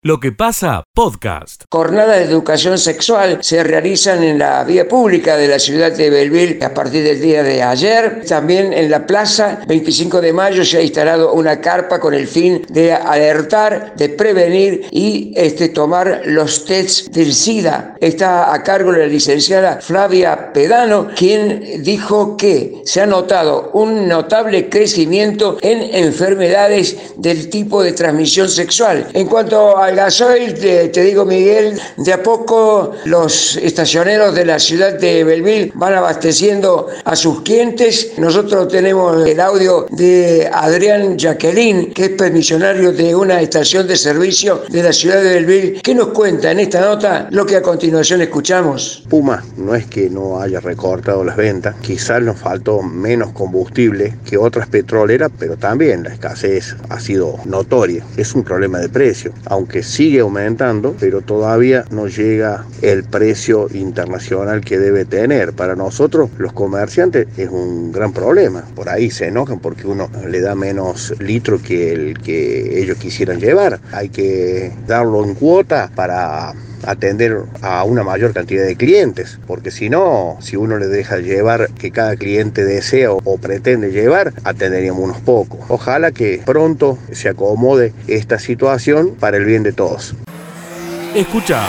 Lo que pasa, podcast. Jornadas de educación sexual se realizan en la vía pública de la ciudad de Belville a partir del día de ayer. También en la plaza 25 de mayo se ha instalado una carpa con el fin de alertar, de prevenir y este, tomar los tests del SIDA. Está a cargo la licenciada Flavia Pedano, quien dijo que se ha notado un notable crecimiento en enfermedades del tipo de transmisión sexual. En cuanto a al gasoil, te, digo Miguel, de a poco los estacioneros de la ciudad de Belville van abasteciendo a sus clientes. Nosotros tenemos el audio de Adrián Jacqueline, que es permisionario de una estación de servicio de la ciudad de Belville, que nos cuenta en esta nota lo que a continuación escuchamos. Puma no es que no haya recortado las ventas, quizás nos faltó menos combustible que otras petroleras, pero también la escasez ha sido notoria. Es un problema de precio, aunque sigue aumentando, pero todavía no llega el precio internacional que debe tener. Para nosotros, los comerciantes, es un gran problema. Por ahí se enojan porque uno le da menos litro que el que ellos quisieran llevar. Hay que darlo en cuota para atender a una mayor cantidad de clientes, porque si no, si uno le deja llevar que cada cliente desea o, pretende llevar, atenderíamos unos pocos. Ojalá que pronto se acomode esta situación para el bien de todos. Escucha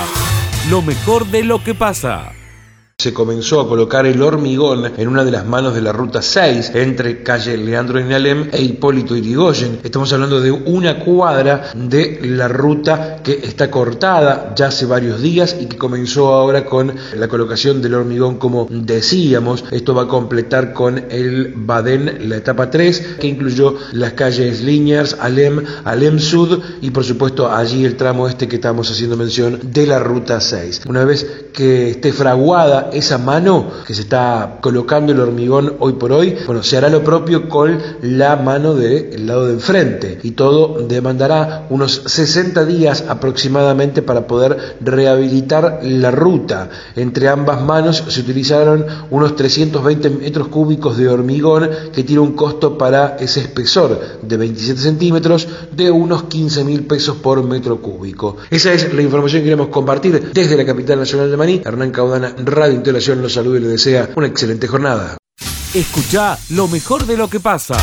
lo mejor de lo que pasa se comenzó a colocar el hormigón en una de las manos de la ruta 6 entre calle Leandro Inalem e Hipólito Irigoyen. Estamos hablando de una cuadra de la ruta que está cortada ya hace varios días y que comenzó ahora con la colocación del hormigón como decíamos. Esto va a completar con el Badén, la etapa 3, que incluyó las calles Liniers, Alem, Alem Sud y por supuesto allí el tramo este que estamos haciendo mención de la ruta 6. Una vez que esté fraguada esa mano que se está colocando el hormigón hoy por hoy, bueno, se hará lo propio con la mano del lado de enfrente y todo demandará unos 60 días aproximadamente para poder rehabilitar la ruta. Entre ambas manos se utilizaron unos 320 metros cúbicos de hormigón que tiene un costo para ese espesor de 27 centímetros de unos 15 mil pesos por metro cúbico. Esa es la información que queremos compartir desde la capital nacional de Maní, Hernán Caudana, Radio Intelación los saluda y le desea una excelente jornada. Escucha lo mejor de lo que pasa.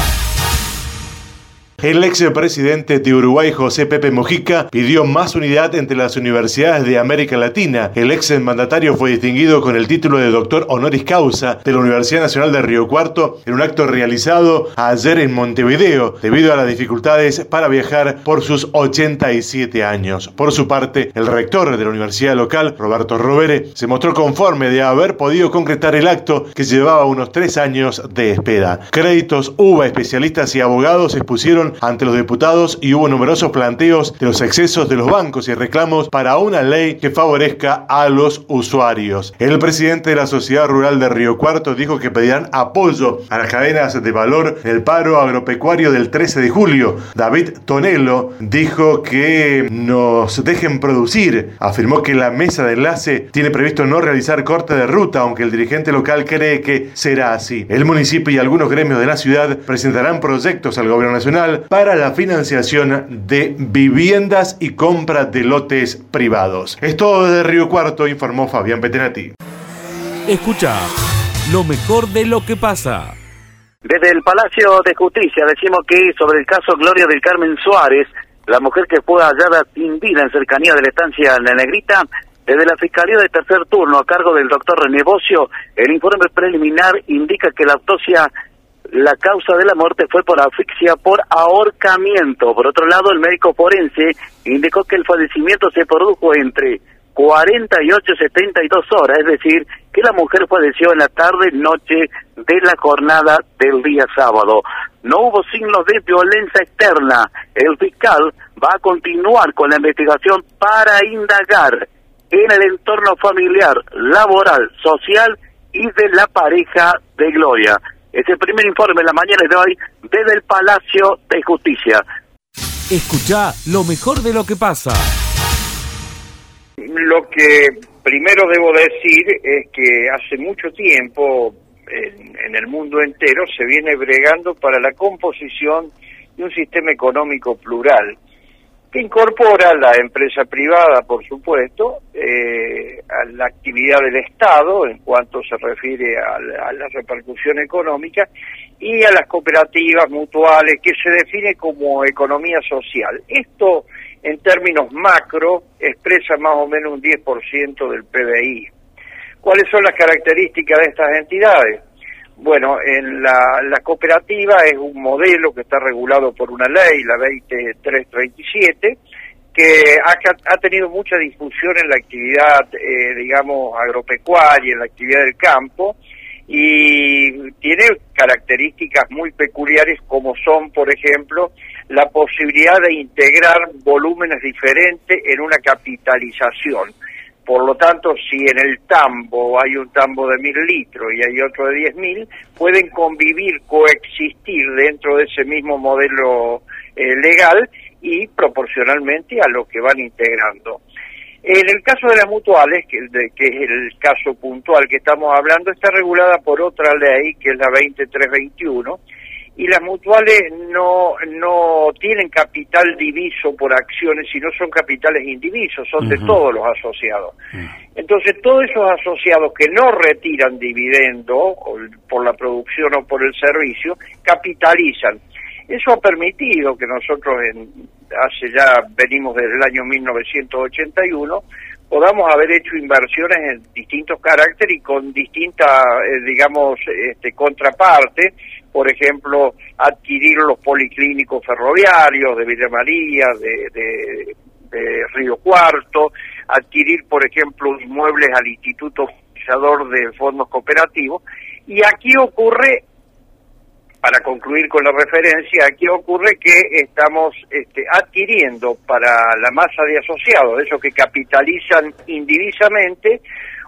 El ex presidente de Uruguay, José Pepe Mojica, pidió más unidad entre las universidades de América Latina. El ex mandatario fue distinguido con el título de doctor honoris causa de la Universidad Nacional de Río Cuarto en un acto realizado ayer en Montevideo, debido a las dificultades para viajar por sus 87 años. Por su parte, el rector de la universidad local, Roberto Rovere, se mostró conforme de haber podido concretar el acto que llevaba unos tres años de espera. Créditos, UBA, especialistas y abogados expusieron ante los diputados y hubo numerosos planteos de los excesos de los bancos y reclamos para una ley que favorezca a los usuarios. El presidente de la Sociedad Rural de Río Cuarto dijo que pedirán apoyo a las cadenas de valor en el paro agropecuario del 13 de julio. David Tonelo dijo que nos dejen producir. Afirmó que la mesa de enlace tiene previsto no realizar corte de ruta, aunque el dirigente local cree que será así. El municipio y algunos gremios de la ciudad presentarán proyectos al gobierno nacional para la financiación de viviendas y compra de lotes privados. Esto desde Río Cuarto, informó Fabián Petenati. Escucha lo mejor de lo que pasa. Desde el Palacio de Justicia decimos que sobre el caso Gloria del Carmen Suárez, la mujer que fue hallada sin vida en cercanía de la estancia La Negrita, desde la Fiscalía de Tercer Turno a cargo del doctor René Bocio, el informe preliminar indica que la autopsia la causa de la muerte fue por asfixia por ahorcamiento. Por otro lado, el médico forense indicó que el fallecimiento se produjo entre 48 y 72 horas, es decir, que la mujer falleció en la tarde-noche de la jornada del día sábado. No hubo signos de violencia externa. El fiscal va a continuar con la investigación para indagar en el entorno familiar, laboral, social y de la pareja de Gloria. Es el primer informe en la mañana de hoy desde el Palacio de Justicia. Escucha lo mejor de lo que pasa. Lo que primero debo decir es que hace mucho tiempo en, en, el mundo entero se viene bregando para la composición de un sistema económico plural incorpora la empresa privada, por supuesto, eh, a la actividad del Estado en cuanto se refiere a la, repercusión económica y a las cooperativas mutuales, que se define como economía social. Esto, en términos macro, expresa más o menos un 10% del PBI. ¿Cuáles son las características de estas entidades? Bueno, en la, la, cooperativa es un modelo que está regulado por una ley, la 20337, que ha, ha tenido mucha difusión en la actividad, eh, digamos, agropecuaria, en la actividad del campo, y tiene características muy peculiares como son, por ejemplo, la posibilidad de integrar volúmenes diferentes en una capitalización. Por lo tanto, si en el tambo hay un tambo de mil litros y hay otro de diez mil, pueden convivir, coexistir dentro de ese mismo modelo eh, legal y proporcionalmente a lo que van integrando. En el caso de las mutuales, que, que, es el caso puntual que estamos hablando, está regulada por otra ley, que es la 2321, y las mutuales no, no tienen capital diviso por acciones, sino son capitales indivisos, son de todos los asociados. Mm. Entonces, todos esos asociados que no retiran dividendo por la producción o por el servicio, capitalizan. Eso ha permitido que nosotros en, hace ya, venimos desde el año 1981, podamos haber hecho inversiones en distintos caracteres y con distintas, eh, digamos, este, contrapartes, por ejemplo, adquirir los policlínicos ferroviarios de Villa María, de, Río Cuarto, adquirir, por ejemplo, inmuebles al Instituto Fiscalizador de Fondos Cooperativos, y aquí ocurre para concluir con la referencia, aquí ocurre que estamos este, adquiriendo para la masa de asociados, esos que capitalizan indivisamente,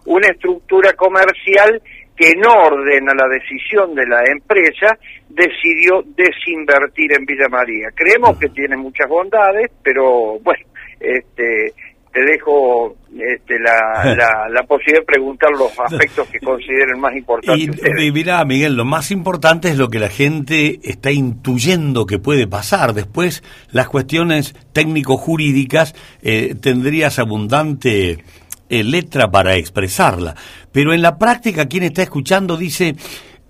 una estructura comercial que en orden a la decisión de la empresa decidió desinvertir en Villa María. Creemos que tiene muchas bondades, pero bueno, este, te dejo este, la, la, posibilidad de preguntar los aspectos que consideren más importantes. Y, mira, Miguel, lo más importante es lo que la gente está intuyendo que puede pasar. Después, las cuestiones técnico-jurídicas eh, tendrías abundante eh, letra para expresarla. Pero en la práctica, quien está escuchando dice,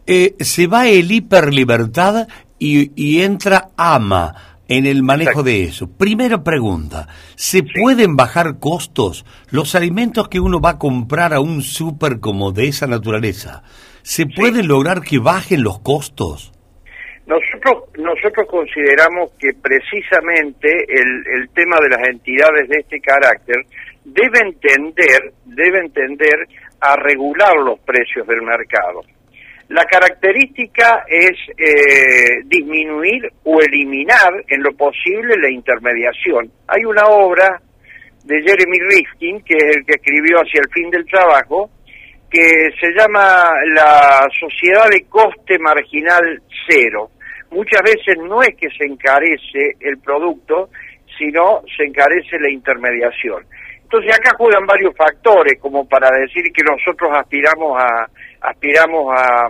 eh, se va el hiperlibertad y, y entra ama en el manejo de eso. Primera pregunta, ¿se pueden bajar costos? Los alimentos que uno va a comprar a un súper como de esa naturaleza, ¿se puede lograr que bajen los costos? Nosotros, nosotros consideramos que precisamente el, el tema de las entidades de este carácter debe entender, debe entender a regular los precios del mercado. La característica es eh, disminuir o eliminar en lo posible la intermediación. Hay una obra de Jeremy Rifkin, que es el que escribió hacia el fin del trabajo, que se llama La Sociedad de Coste Marginal Cero. Muchas veces no es que se encarece el producto, sino se encarece la intermediación. Entonces acá juegan varios factores como para decir que nosotros aspiramos a, aspiramos a,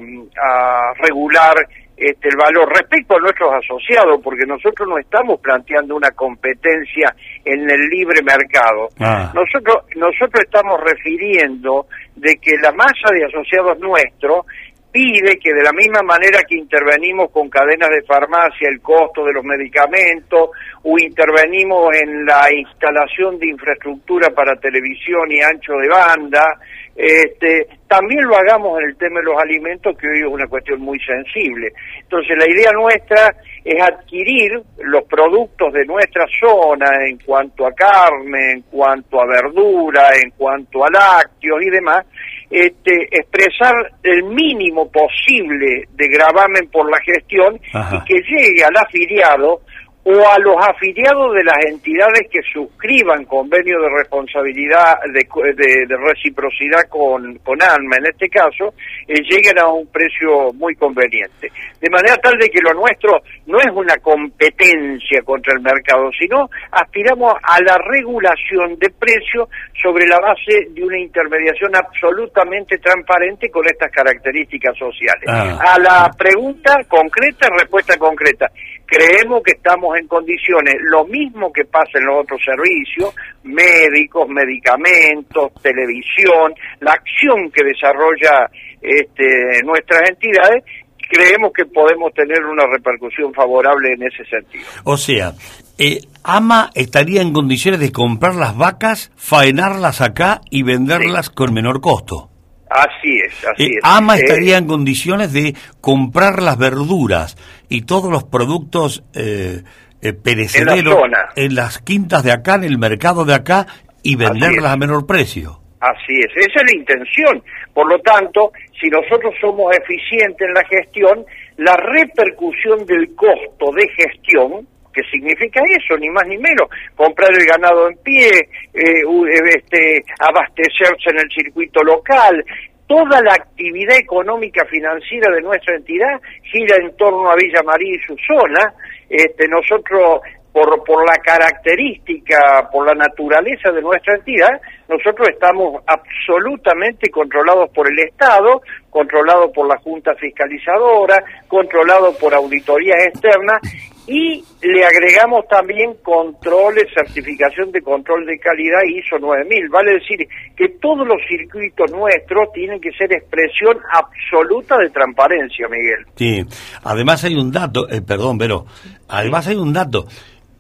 regular este, el valor respecto a nuestros asociados, porque nosotros no estamos planteando una competencia en el libre mercado. Ah. Nosotros, nosotros estamos refiriendo de que la masa de asociados nuestros pide que de la misma manera que intervenimos con cadenas de farmacia, el costo de los medicamentos, o intervenimos en la instalación de infraestructura para televisión y ancho de banda, este, también lo hagamos en el tema de los alimentos, que hoy es una cuestión muy sensible. Entonces, la idea nuestra es adquirir los productos de nuestra zona en cuanto a carne, en cuanto a verdura, en cuanto a lácteos y demás, este, expresar el mínimo posible de gravamen por la gestión y que llegue al afiliado o a los afiliados de las entidades que suscriban convenio de responsabilidad, de, reciprocidad con, con ANMA, en este caso, eh, lleguen a un precio muy conveniente. De manera tal de que lo nuestro no es una competencia contra el mercado, sino aspiramos a la regulación de precios sobre la base de una intermediación absolutamente transparente con estas características sociales. Ah. A la pregunta concreta, respuesta concreta creemos que estamos en condiciones, lo mismo que pasa en los otros servicios, médicos, medicamentos, televisión, la acción que desarrolla este, nuestras entidades, creemos que podemos tener una repercusión favorable en ese sentido. O sea, eh, AMA estaría en condiciones de comprar las vacas, faenarlas acá y venderlas con menor costo. Así es, así Eh, es. AMA Eh, estaría en condiciones de comprar las verduras y todos los productos eh, eh, perecederos zona. en las quintas de acá, en el mercado de acá y venderlas a menor precio. Así es, esa es la intención. Por lo tanto, si nosotros somos eficientes en la gestión, la repercusión del costo de gestión, que significa eso, ni más ni menos, comprar el ganado en pie, eh, eh, este, abastecerse en el circuito local, toda la actividad económica financiera de nuestra entidad gira en torno a Villa María y su zona. Este, nosotros por, por la característica, por la naturaleza de nuestra entidad, nosotros estamos absolutamente controlados por el Estado, controlados por la Junta Fiscalizadora, controlados por auditorías externas y le agregamos también controles, certificación de control de calidad ISO 9000. Vale decir que todos los circuitos nuestros tienen que ser expresión absoluta de transparencia, Miguel. Sí, además hay un dato, eh, perdón, pero además hay un dato.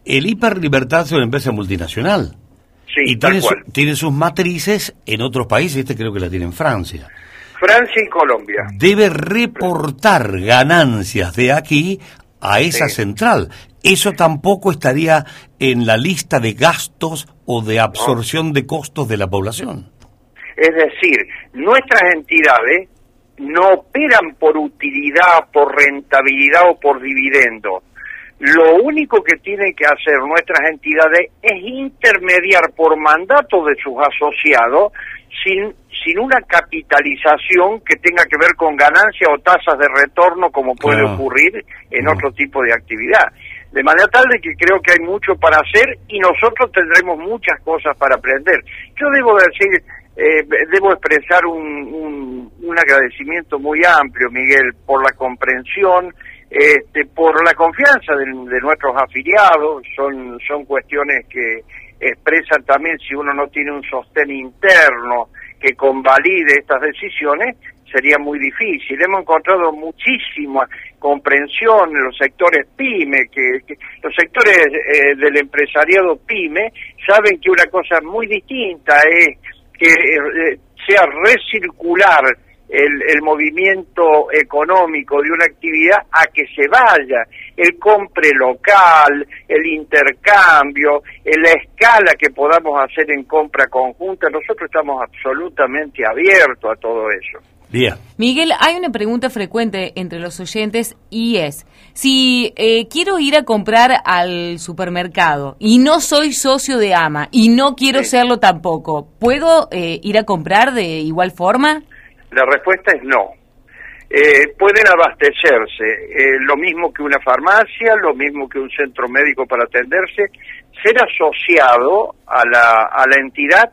El Hiperlibertad es una empresa multinacional Sí, y tiene, su- tiene sus matrices en otros países, este creo que la tiene en Francia. Francia y Colombia. Debe reportar ganancias de aquí a esa Sí. central. Eso tampoco estaría en la lista de gastos o de absorción de costos de la población. Es decir, nuestras entidades no operan por utilidad, por rentabilidad o por dividendo. Lo único que tienen que hacer nuestras entidades es intermediar por mandato de sus asociados sin, sin una capitalización que tenga que ver con ganancias o tasas de retorno como puede ocurrir en No. otro tipo de actividad. De manera tal de que creo que hay mucho para hacer y nosotros tendremos muchas cosas para aprender. Yo debo decir, eh, debo expresar un, un, un agradecimiento muy amplio, Miguel, por la comprensión, este, por la confianza de, de nuestros afiliados. Son, son cuestiones que expresan también si uno no tiene un sostén interno que convalide estas decisiones, sería muy difícil. Hemos encontrado muchísima comprensión en los sectores PYME, que, los sectores eh, del empresariado PYME saben que una cosa muy distinta es que eh, sea recircular el, el movimiento económico de una actividad a que se vaya, el compre local, el intercambio, en la escala que podamos hacer en compra conjunta, nosotros estamos absolutamente abiertos a todo eso. Bien. Miguel, hay una pregunta frecuente entre los oyentes y es, si eh, quiero ir a comprar al supermercado y no soy socio de AMA y no quiero Sí. serlo tampoco, ¿puedo eh, ir a comprar de igual forma? La respuesta es no. Eh, pueden abastecerse, eh, lo mismo que una farmacia, lo mismo que un centro médico para atenderse, ser asociado a la, a la entidad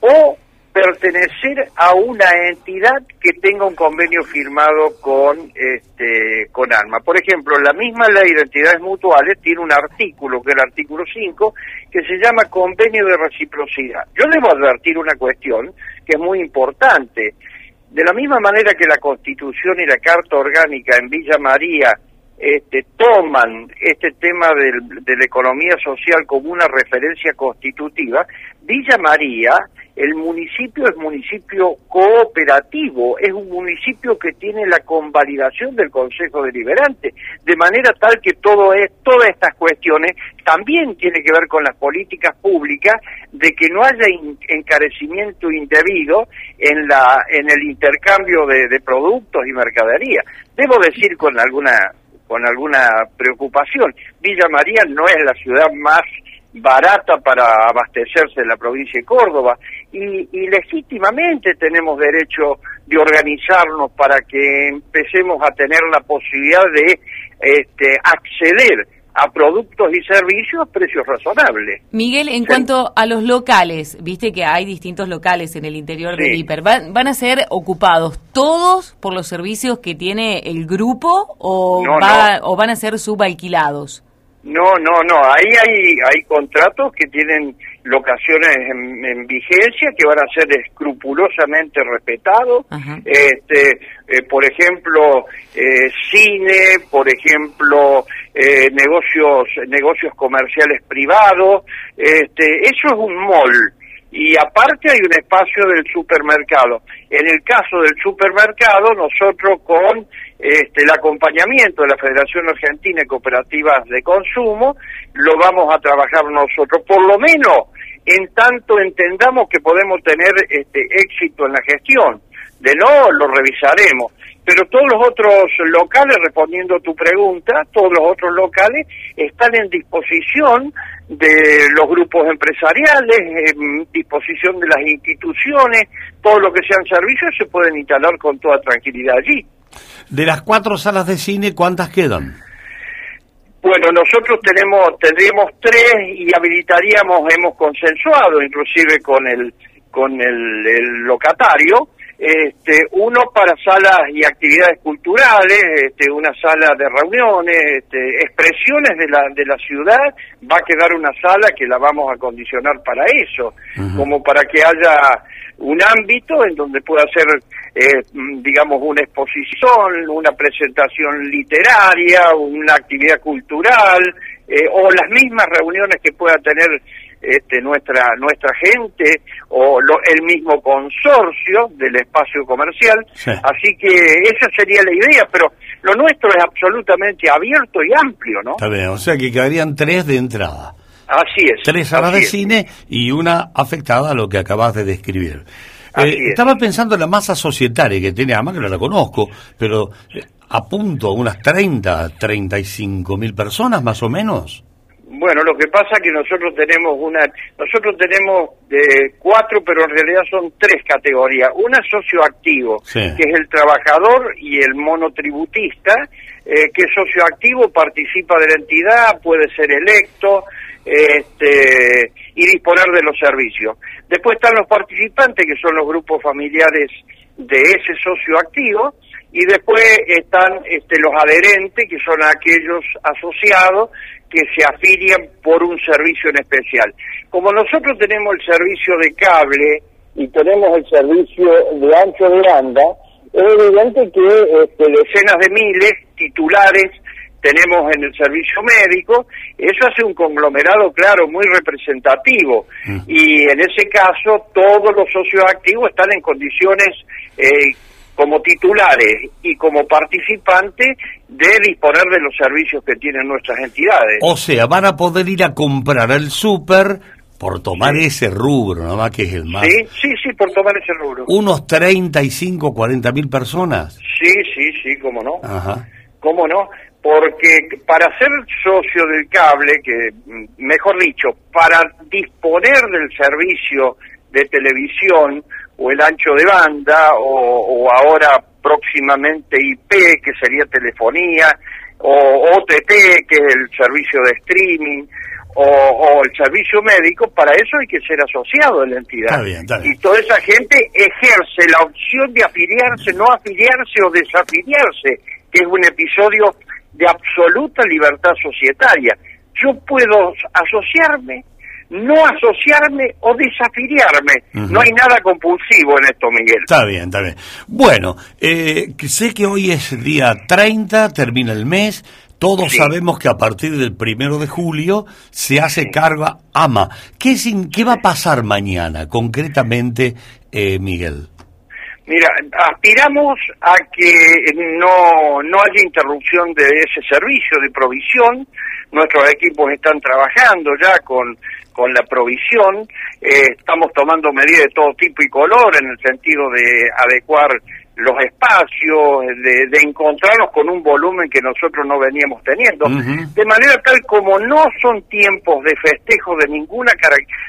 o pertenecer a una entidad que tenga un convenio firmado con este con ARMA. Por ejemplo, la misma ley de entidades mutuales tiene un artículo, que es el artículo 5, que se llama convenio de reciprocidad. Yo debo advertir una cuestión que es muy importante. De la misma manera que la Constitución y la Carta Orgánica en Villa María este, toman este tema del- de la economía social como una referencia constitutiva, Villa María, el municipio es municipio cooperativo, es un municipio que tiene la convalidación del Consejo Deliberante, de manera tal que todo es, todas estas cuestiones también tiene que ver con las políticas públicas de que no haya encarecimiento indebido en la en el intercambio de, de productos y mercadería. Debo decir con alguna con alguna preocupación, Villa María no es la ciudad más barata para abastecerse en la provincia de Córdoba y, y legítimamente tenemos derecho de organizarnos para que empecemos a tener la posibilidad de este, acceder a productos y servicios a precios razonables. Miguel, en cuanto a los locales, viste que hay distintos locales en el interior del hiper, ¿van, ¿van a ser ocupados todos por los servicios que tiene el grupo o, va, o van a ser subalquilados? No, no, no. Ahí hay, hay contratos que tienen locaciones en, vigencia que van a ser escrupulosamente respetados. Este, eh, por ejemplo, eh, cine, por ejemplo, eh, negocios, negocios comerciales privados. Este, eso es un mall y aparte hay un espacio del supermercado. En el caso del supermercado, nosotros con este, el acompañamiento de la Federación Argentina de Cooperativas de Consumo, lo vamos a trabajar nosotros, por lo menos en tanto entendamos que podemos tener este, éxito en la gestión. De no, lo revisaremos. Pero todos los otros locales, respondiendo a tu pregunta, todos los otros locales están en disposición de los grupos empresariales, en disposición de las instituciones, todo lo que sean servicios se pueden instalar con toda tranquilidad allí. De las cuatro salas de cine, ¿cuántas quedan? Bueno, nosotros tenemos, tendríamos tres y habilitaríamos, hemos consensuado inclusive con el, con el locatario, este, uno para salas y actividades culturales, este, una sala de reuniones, este, expresiones de la, de la ciudad, va a quedar una sala que la vamos a condicionar para eso, como para que haya un ámbito en donde pueda ser, eh, digamos, una exposición, una presentación literaria, una actividad cultural, eh, o las mismas reuniones que pueda tener este, nuestra nuestra gente o el mismo consorcio del espacio comercial. Así que esa sería la idea, pero lo nuestro es absolutamente abierto y amplio, ¿no? Está bien, o sea que quedarían tres de entrada. Así es. Tres salas de cine y una afectada a lo que acabas de describir. Eh, estaba pensando en la masa societaria que tiene, además que no la conozco, pero eh, apunto a unas 30, 35 mil personas más o menos. Bueno, lo que pasa es que nosotros tenemos una, nosotros tenemos de cuatro, pero en realidad son tres categorías. Una socioactivo, que es el trabajador y el monotributista, eh, que socioactivo participa de la entidad, puede ser electo este, y disponer de los servicios. Después están los participantes, que son los grupos familiares de ese socioactivo, y después están este, los adherentes, que son aquellos asociados que se afilian por un servicio en especial. Como nosotros tenemos el servicio de cable y tenemos el servicio de ancho de banda, es evidente que este, decenas de miles titulares tenemos en el servicio médico, eso hace un conglomerado, claro, muy representativo. Mm. Y en ese caso, todos los socios activos están en condiciones eh, como titulares y como participantes de disponer de los servicios que tienen nuestras entidades. O sea, van a poder ir a comprar al súper por tomar ese rubro, nada más que es el más. Sí, sí, sí, por tomar ese rubro. ¿Unos 35, 40 mil personas? Sí, sí, sí, cómo no. Ajá. ¿Cómo no? Porque para ser socio del cable, que mejor dicho, para disponer del servicio de televisión, o el ancho de banda, o, ahora próximamente IP, que sería telefonía, o OTT, que es el servicio de streaming, o, el servicio médico, para eso hay que ser asociado a la entidad. Y toda esa gente ejerce la opción de afiliarse, no afiliarse o desafiliarse, que es un episodio de absoluta libertad societaria. Yo puedo asociarme no asociarme o desafiliarme. No hay nada compulsivo en esto, Miguel. Está bien, está bien. Bueno, eh, sé que hoy es día 30, termina el mes. Todos sabemos que a partir del primero de julio se hace carga AMA. ¿Qué, sin, ¿Qué va a pasar mañana, concretamente, eh, Miguel? Mira, aspiramos a que no, no haya interrupción de ese servicio de provisión. Nuestros equipos están trabajando ya con con la provisión. Eh, estamos tomando medidas de todo tipo y color en el sentido de adecuar los espacios, de, encontrarnos con un volumen que nosotros no veníamos teniendo, de manera tal como no son tiempos de festejo de ninguna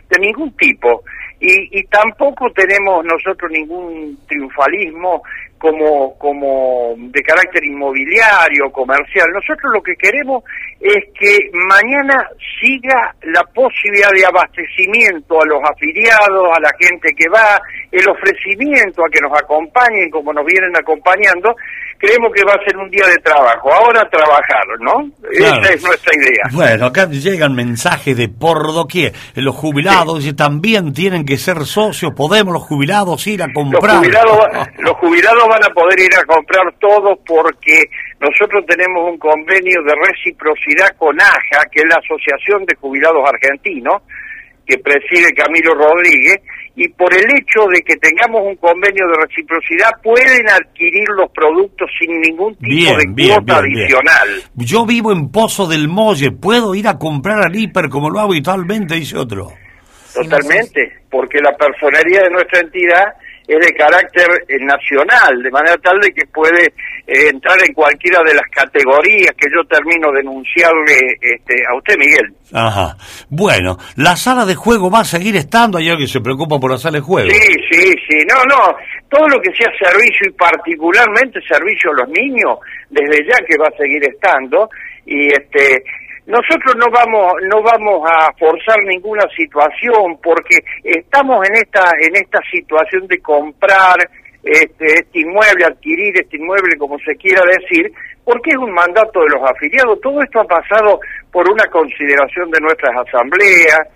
de ningún tipo y, y tampoco tenemos nosotros ningún triunfalismo como, como de carácter inmobiliario, comercial. Nosotros lo que queremos es que mañana siga la posibilidad de abastecimiento a los afiliados, a la gente que va, el ofrecimiento a que nos acompañen como nos vienen acompañando, creemos que va a ser un día de trabajo. Ahora trabajar, ¿no? Esa es nuestra idea. Bueno, acá llegan mensajes de por doquier. Los jubilados también tienen que ser socios. Podemos los jubilados ir a comprar. Los jubilados, los jubilados van a poder ir a comprar todo porque nosotros tenemos un convenio de reciprocidad con AJA, que es la Asociación de Jubilados Argentinos, que preside Camilo Rodríguez, y por el hecho de que tengamos un convenio de reciprocidad pueden adquirir los productos sin ningún tipo de cuota adicional. Yo vivo en Pozo del Molle, ¿puedo ir a comprar al hiper como lo hago habitualmente? Dice otro. Totalmente, porque la personería de nuestra entidad es de carácter eh, nacional, de manera tal de que puede eh, entrar en cualquiera de las categorías que yo termino de enunciarle este, a usted, Miguel. Ajá. Bueno, ¿la sala de juego va a seguir estando? ¿Hay alguien que se preocupa por la sala de juego? Sí, sí, sí. No, no. Todo lo que sea servicio y particularmente servicio a los niños, desde ya que va a seguir estando. Y este nosotros no vamos no vamos a forzar ninguna situación porque estamos en esta en esta situación de comprar este, este inmueble, adquirir este inmueble, como se quiera decir, porque es un mandato de los afiliados. Todo esto ha pasado por una consideración de nuestras asambleas,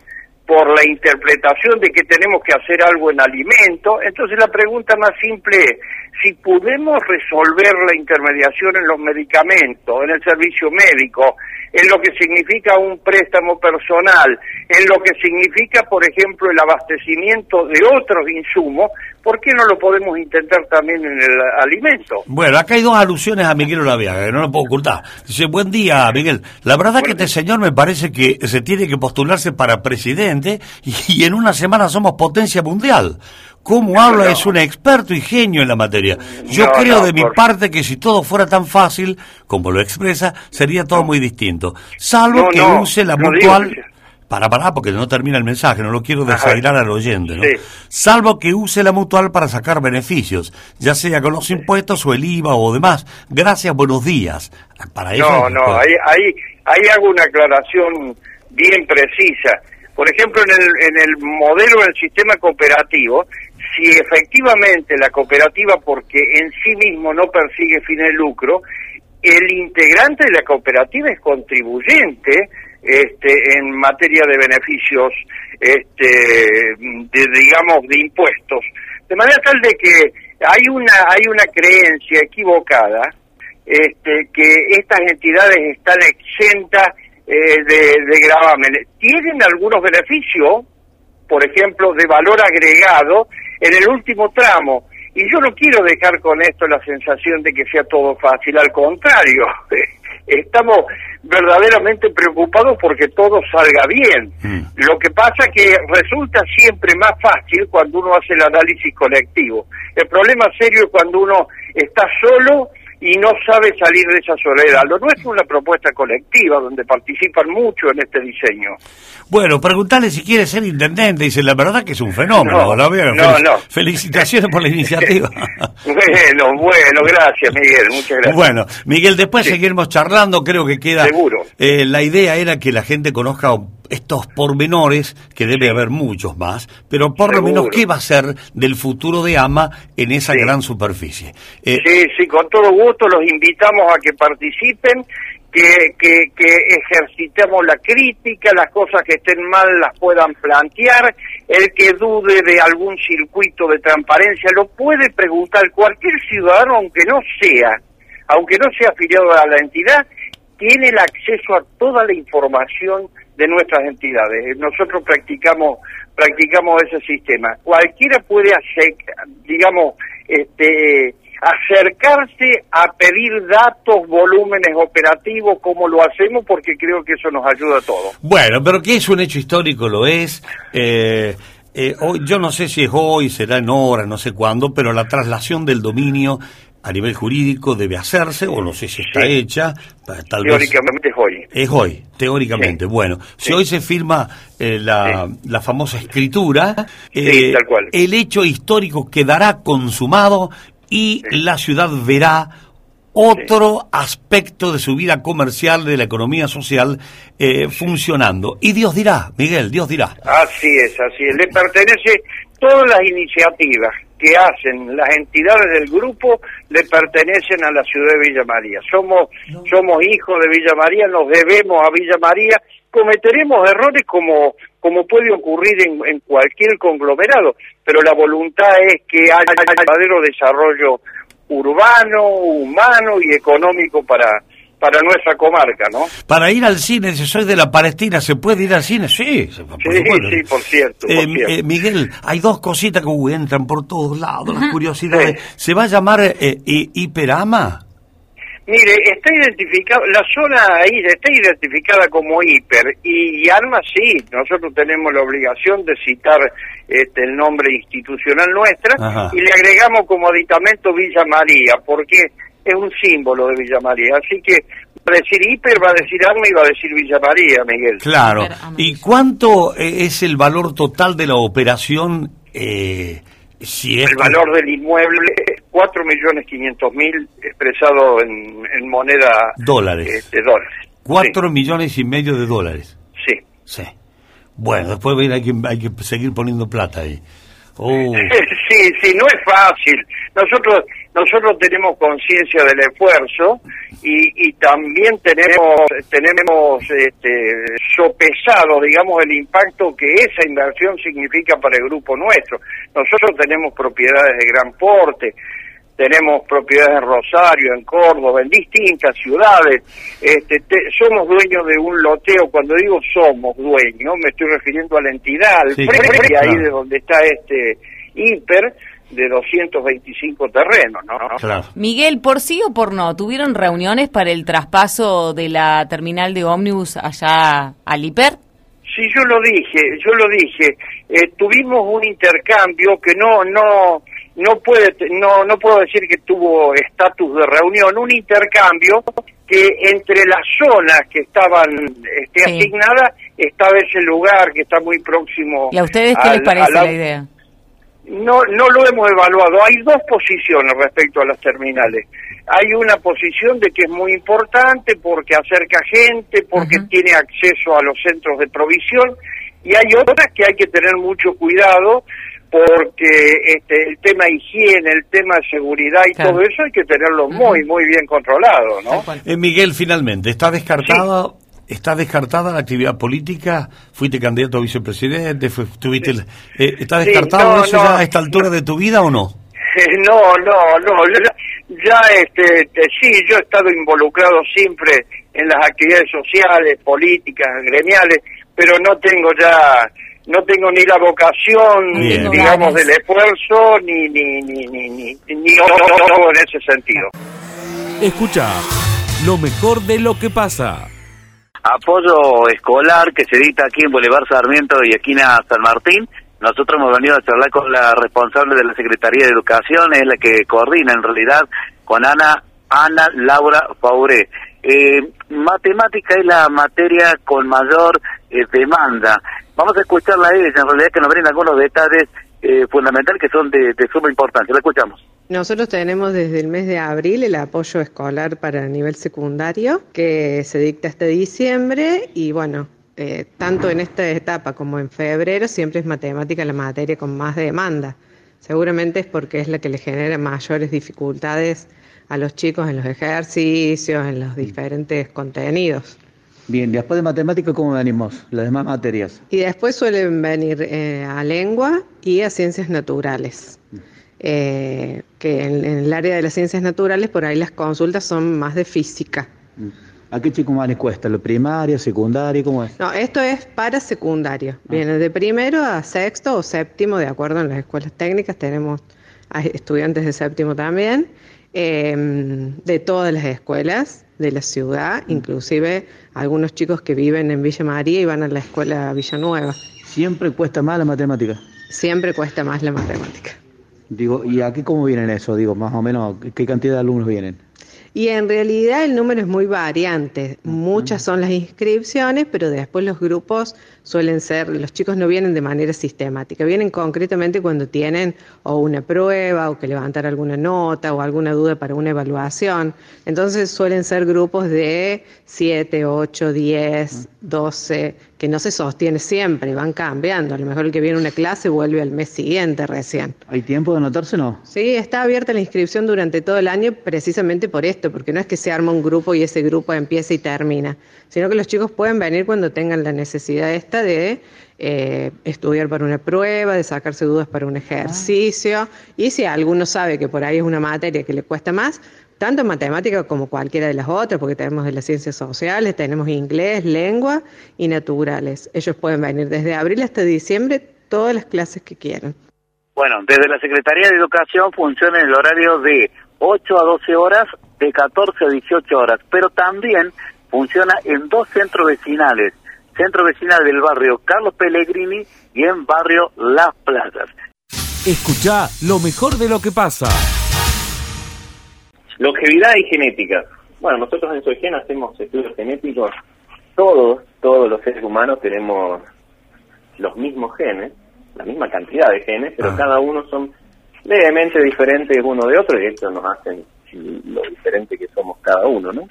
por la interpretación de que tenemos que hacer algo en alimento. Entonces la pregunta más simple es, si podemos resolver la intermediación en los medicamentos, en el servicio médico, en lo que significa un préstamo personal, en lo que significa, por ejemplo, el abastecimiento de otros insumos, ¿por qué no lo podemos intentar también en el alimento? Bueno, acá hay dos alusiones a Miguel Olaviaga, que no lo puedo ocultar. Dice, buen día, Miguel. La verdad que este señor me parece que se tiene que postularse para presidente y, en una semana somos potencia mundial. ¿Cómo habla? Es un experto y genio en la materia. Yo creo de mi parte que si todo fuera tan fácil como lo expresa, sería todo muy distinto. Salvo que use la mutual... Para, para, porque no termina el mensaje, no lo quiero desairar al oyente, ¿no? Salvo que use la mutual para sacar beneficios, ya sea con los impuestos o el IVA o demás. Gracias, buenos días. Para eso no, no, ahí, ahí, ahí hago una aclaración bien precisa. Por ejemplo, en el, en el modelo del sistema cooperativo, si efectivamente la cooperativa, porque en sí mismo no persigue fin de lucro, el integrante de la cooperativa es contribuyente este, en materia de beneficios, este, de, digamos, de impuestos. De manera tal de que hay una, hay una creencia equivocada este, que estas entidades están exentas eh, de, de gravamen. Tienen algunos beneficios, por ejemplo, de valor agregado en el último tramo. Y yo no quiero dejar con esto la sensación de que sea todo fácil, al contrario, estamos verdaderamente preocupados porque todo salga bien. Mm. Lo que pasa que resulta siempre más fácil cuando uno hace el análisis colectivo. El problema serio es cuando uno está solo y no sabe salir de esa soledad. Lo nuestro es una propuesta colectiva donde participan mucho en este diseño. Bueno, preguntarle si quiere ser intendente, dice, la verdad que es un fenómeno. No, no, Felicitaciones por la iniciativa. bueno, bueno, gracias Miguel, muchas gracias. Bueno, Miguel, después seguiremos charlando, creo que queda... Seguro. Eh, la idea era que la gente conozca estos pormenores, que debe haber muchos más, pero por lo menos qué va a ser del futuro de AMA en esa gran superficie. Eh, sí, sí, con todo gusto los invitamos a que participen, que, que, que ejercitemos la crítica, las cosas que estén mal las puedan plantear, el que dude de algún circuito de transparencia lo puede preguntar cualquier ciudadano, aunque no sea, aunque no sea afiliado a la entidad, tiene el acceso a toda la información de nuestras entidades. Nosotros practicamos practicamos ese sistema. Cualquiera puede hacer, digamos, este, acercarse a pedir datos, volúmenes operativos, como lo hacemos, porque creo que eso nos ayuda a todos. Bueno, pero que es un hecho histórico, lo es. Eh, eh, hoy, yo no sé si es hoy, será en hora, no sé cuándo, pero la traslación del dominio a nivel jurídico debe hacerse, o no sé si está hecha. Tal teóricamente es hoy. Es hoy, teóricamente. Bueno, si hoy se firma eh, la, la, famosa escritura, eh, tal cual. el hecho histórico quedará consumado y la ciudad verá otro aspecto de su vida comercial, de la economía social, eh, funcionando. Y Dios dirá, Miguel, Dios dirá. Así es, así es. Le pertenece todas las iniciativas que hacen las entidades del grupo le pertenecen a la ciudad de Villa María. Somos, somos hijos de Villa María, nos debemos a Villa María, cometeremos errores como, como puede ocurrir en, en cualquier conglomerado, pero la voluntad es que haya un verdadero desarrollo urbano, humano y económico para, para nuestra comarca, ¿no? Para ir al cine, si soy de la Palestina, ¿se puede ir al cine? Sí, por sí, sí, por cierto. Eh, eh, Miguel, hay dos cositas que entran por todos lados, las curiosidades. ¿Se va a llamar eh, Hiperama? Mire, está identificado, la zona ahí está identificada como hiper y, Arma sí, nosotros tenemos la obligación de citar este, el nombre institucional nuestra y le agregamos como aditamento Villa María, porque es un símbolo de Villa María. Así que va a decir hiper, va a decir Arma y va a decir Villa María, Miguel. Claro. ¿Y cuánto es el valor total de la operación? Eh, si el valor del inmueble, cuatro millones quinientos mil expresado en, moneda dólares. de dólares. Cuatro millones y medio de dólares. Sí. Sí. Bueno, después hay que, hay que seguir poniendo plata ahí. Oh. Sí, sí, no es fácil. Nosotros nosotros tenemos conciencia del esfuerzo y, y también tenemos tenemos este, sopesado, digamos, el impacto que esa inversión significa para el grupo nuestro. Nosotros tenemos propiedades de gran porte, tenemos propiedades en Rosario, en Córdoba, en distintas ciudades. Este, somos dueños de un loteo. Cuando digo somos dueños, me estoy refiriendo a la entidad, al ahí de donde está este hiper de 225 terrenos, ¿no? Miguel, ¿por sí o por no? ¿Tuvieron reuniones para el traspaso de la terminal de ómnibus allá al hiper? Sí, yo lo dije, yo lo dije. Eh, tuvimos un intercambio que no, no, no puede, no, no puedo decir que tuvo estatus de reunión, un intercambio que entre las zonas que estaban este, asignadas estaba ese lugar que está muy próximo. ¿Y a ustedes qué les parece la idea? No, no lo hemos evaluado. Hay dos posiciones respecto a las terminales. Hay una posición de que es muy importante porque acerca gente, porque tiene acceso a los centros de provisión, y hay otras que hay que tener mucho cuidado porque este, el tema higiene, el tema seguridad y todo eso hay que tenerlo muy, muy bien controlado, ¿no? Eh, Miguel, finalmente, ¿está descartado ¿Está descartada la actividad política? ¿Fuiste candidato a vicepresidente? ¿Tuviste eh, ¿Está descartado eso ya a esta altura de tu vida o no? No, no, no. Ya, este, sí, yo he estado involucrado siempre en las actividades sociales, políticas, gremiales, pero no tengo ya, no tengo ni la vocación, digamos, del esfuerzo, ni, ni, ni, ni, ni, ni en ese sentido. Escucha, lo mejor de lo que pasa apoyo escolar que se edita aquí en Boulevard Sarmiento y esquina San Martín. Nosotros hemos venido a charlar con la responsable de la Secretaría de Educación, es la que coordina en realidad con Ana Ana Laura Fauré. Eh, matemática es la materia con mayor eh, demanda. Vamos a escucharla a ella, en realidad que nos brinda algunos detalles eh, fundamentales que son de, suma importancia. La escuchamos. Nosotros tenemos desde el mes de abril el apoyo escolar para nivel secundario que se dicta este diciembre y bueno, eh, tanto en esta etapa como en febrero siempre es matemática la materia con más demanda. Seguramente es porque es la que le genera mayores dificultades a los chicos en los ejercicios, en los diferentes contenidos. Bien, después de matemática, ¿cómo venimos? Las demás materias. Y después suelen venir eh, a lengua y a ciencias naturales. Eh, que en, el área de las ciencias naturales por ahí las consultas son más de física. Mm. ¿A qué chico más le cuesta? ¿Lo primario, secundario? ¿Cómo es? No, esto es para secundario. Ah. Viene de primero a sexto o séptimo, de acuerdo en las escuelas técnicas. Tenemos estudiantes de séptimo también, em, de todas las escuelas de la ciudad, mm. inclusive algunos chicos que viven en Villa María y van a la escuela Villanueva. ¿Siempre cuesta más la matemática? Siempre cuesta más la matemática. Digo, ¿y aquí cómo vienen eso? Digo, más o menos, ¿qué cantidad de alumnos vienen? Y en realidad el número es muy variante. Muchas son las inscripciones, pero después los grupos suelen ser, los chicos no vienen de manera sistemática, vienen concretamente cuando tienen o una prueba o que levantar alguna nota o alguna duda para una evaluación. Entonces suelen ser grupos de 7, 8, 10, 12, que no se sostiene siempre, van cambiando. A lo mejor el que viene a una clase vuelve al mes siguiente recién. ¿Hay tiempo de anotarse no? Sí, está abierta la inscripción durante todo el año precisamente por esto, porque no es que se arma un grupo y ese grupo empieza y termina, sino que los chicos pueden venir cuando tengan la necesidad esta de eh, estudiar para una prueba, de sacarse dudas para un ejercicio, y si alguno sabe que por ahí es una materia que le cuesta más, tanto en matemática como cualquiera de las otras, porque tenemos de las ciencias sociales, tenemos inglés, lengua y naturales. Ellos pueden venir desde abril hasta diciembre todas las clases que quieran. Bueno, desde la Secretaría de Educación funciona en el horario de 8 a 12 horas, de 14 a 18 horas, pero también funciona en dos centros vecinales, centro vecinal del barrio Carlos Pellegrini y en barrio Las Plazas. Escucha lo mejor de lo que pasa. Longevidad y genética. Bueno, nosotros en Soygen hacemos estudios genéticos. Todos, todos los seres humanos tenemos los mismos genes, la misma cantidad de genes, pero Ah. cada uno son levemente diferentes uno de otro y esto nos hacen lo diferente que somos cada uno, ¿no?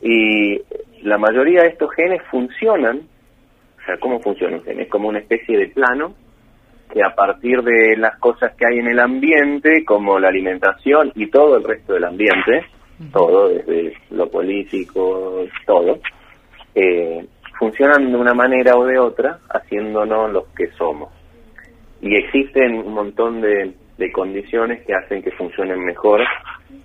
Y la mayoría de estos genes funcionan, o sea, ¿cómo funciona un gen? Es como una especie de plano que a partir de las cosas que hay en el ambiente, como la alimentación y todo el resto del ambiente, todo, desde lo político, todo, eh, funcionan de una manera o de otra, haciéndonos los que somos. Y existen un montón de, de condiciones que hacen que funcionen mejor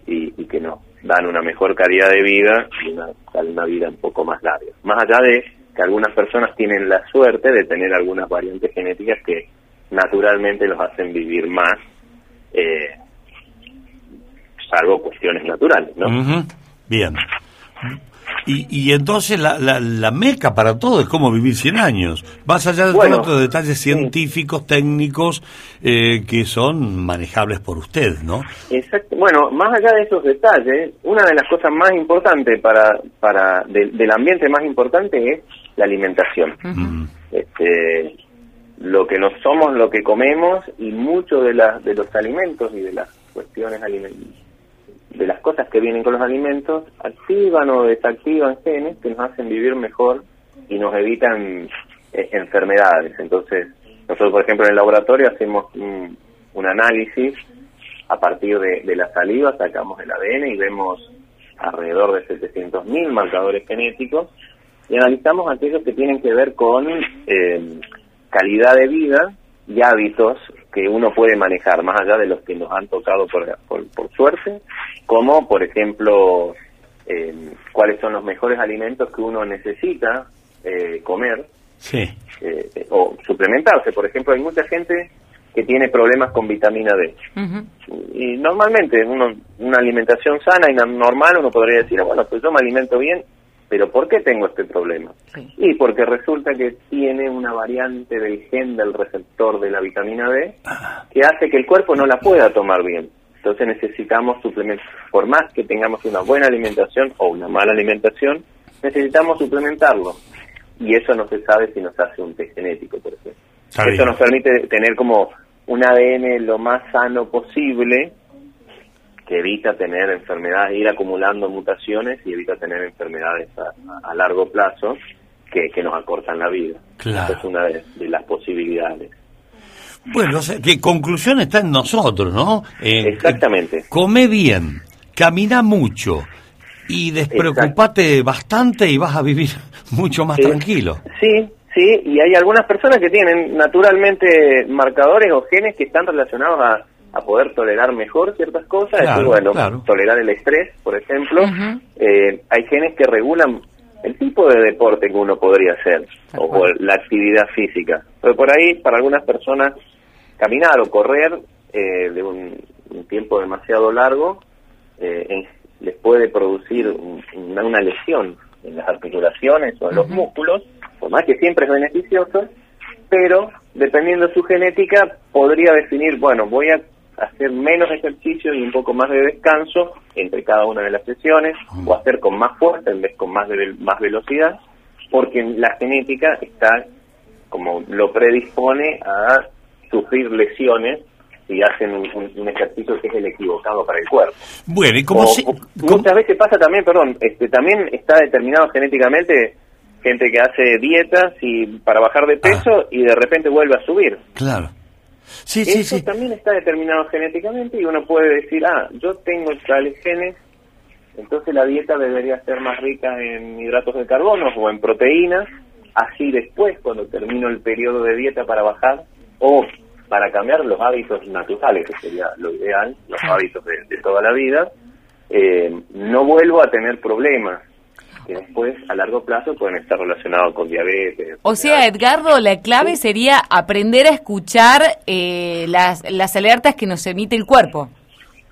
y, y que nos dan una mejor calidad de vida y una, una vida un poco más larga. Más allá de que algunas personas tienen la suerte de tener algunas variantes genéticas que naturalmente los hacen vivir más, eh, salvo cuestiones naturales, ¿no? Bien. Y, y entonces la, la, la meca para todo es cómo vivir 100 años. Más allá de Bueno, todos los detalles científicos, técnicos, eh, que son manejables por usted, ¿no? Exacto. Bueno, más allá de esos detalles, una de las cosas más importantes para, para del- del ambiente más importante es la alimentación. Este, lo que nos somos, lo que comemos y mucho de, de los alimentos y de las cuestiones alimentarias de las cosas que vienen con los alimentos activan o desactivan genes que nos hacen vivir mejor y nos evitan eh, enfermedades. Entonces, nosotros, por ejemplo, en el laboratorio hacemos un, un análisis a partir de, de la saliva, sacamos el ADN y vemos alrededor de 700.000 marcadores genéticos y analizamos aquellos que tienen que ver con eh, calidad de vida y hábitos que uno puede manejar, más allá de los que nos han tocado por, por, por suerte, como por ejemplo eh, cuáles son los mejores alimentos que uno necesita eh, comer Sí. eh, o suplementarse. Por ejemplo, hay mucha gente que tiene problemas con vitamina D. Y normalmente uno, una alimentación sana y normal uno podría decir, "Ah, bueno, pues yo me alimento bien, pero ¿por qué tengo este problema? Y porque resulta que tiene una variante del gen del receptor de la vitamina D que hace que el cuerpo no la pueda tomar bien. Entonces necesitamos suplementar. Por más que tengamos una buena alimentación o una mala alimentación, necesitamos suplementarlo. Y eso no se sabe si nos hace un test genético, por ejemplo. Eso nos permite tener como un ADN lo más sano posible que evita tener enfermedades, ir acumulando mutaciones y evita tener enfermedades a, a largo plazo que, que nos acortan la vida. Claro. Esa es una de, de las posibilidades. Bueno, o sea, que conclusión está en nosotros, ¿no? Eh, Exactamente. Come bien, camina mucho y despreocupate bastante y vas a vivir mucho más Sí. tranquilo. Sí, sí, y hay algunas personas que tienen naturalmente marcadores o genes que están relacionados a, a poder tolerar mejor ciertas cosas, Claro, y bueno, claro. tolerar el estrés, por ejemplo. Eh, hay genes que regulan el tipo de deporte que uno podría hacer, o, o la actividad física. Pero por ahí, para algunas personas, caminar o correr eh, de un, un tiempo demasiado largo eh, en- les puede producir un- una, una lesión en las articulaciones o en los músculos, por más que siempre es beneficioso, pero dependiendo de su genética podría definir, bueno, voy a hacer menos ejercicio y un poco más de descanso entre cada una de las sesiones, o hacer con más fuerza en vez con más, de, más velocidad, porque la genética está como lo predispone a sufrir lesiones si hacen un, ejercicio que es el equivocado para el cuerpo. Bueno, y como muchas veces pasa también, perdón, este también está determinado genéticamente gente que hace dietas y para bajar de peso ah. y de repente vuelve a subir. Claro. Sí, sí, sí. también está determinado genéticamente y uno puede decir, ah, yo tengo tales genes, entonces la dieta debería ser más rica en hidratos de carbono o en proteínas, así después, cuando termino el periodo de dieta para bajar, o para cambiar los hábitos naturales, que sería lo ideal, los hábitos de, toda la vida, eh, no vuelvo a tener problemas que después a largo plazo pueden estar relacionados con diabetes. O sea, Edgardo, la clave sería aprender a escuchar eh, las, las alertas que nos emite el cuerpo.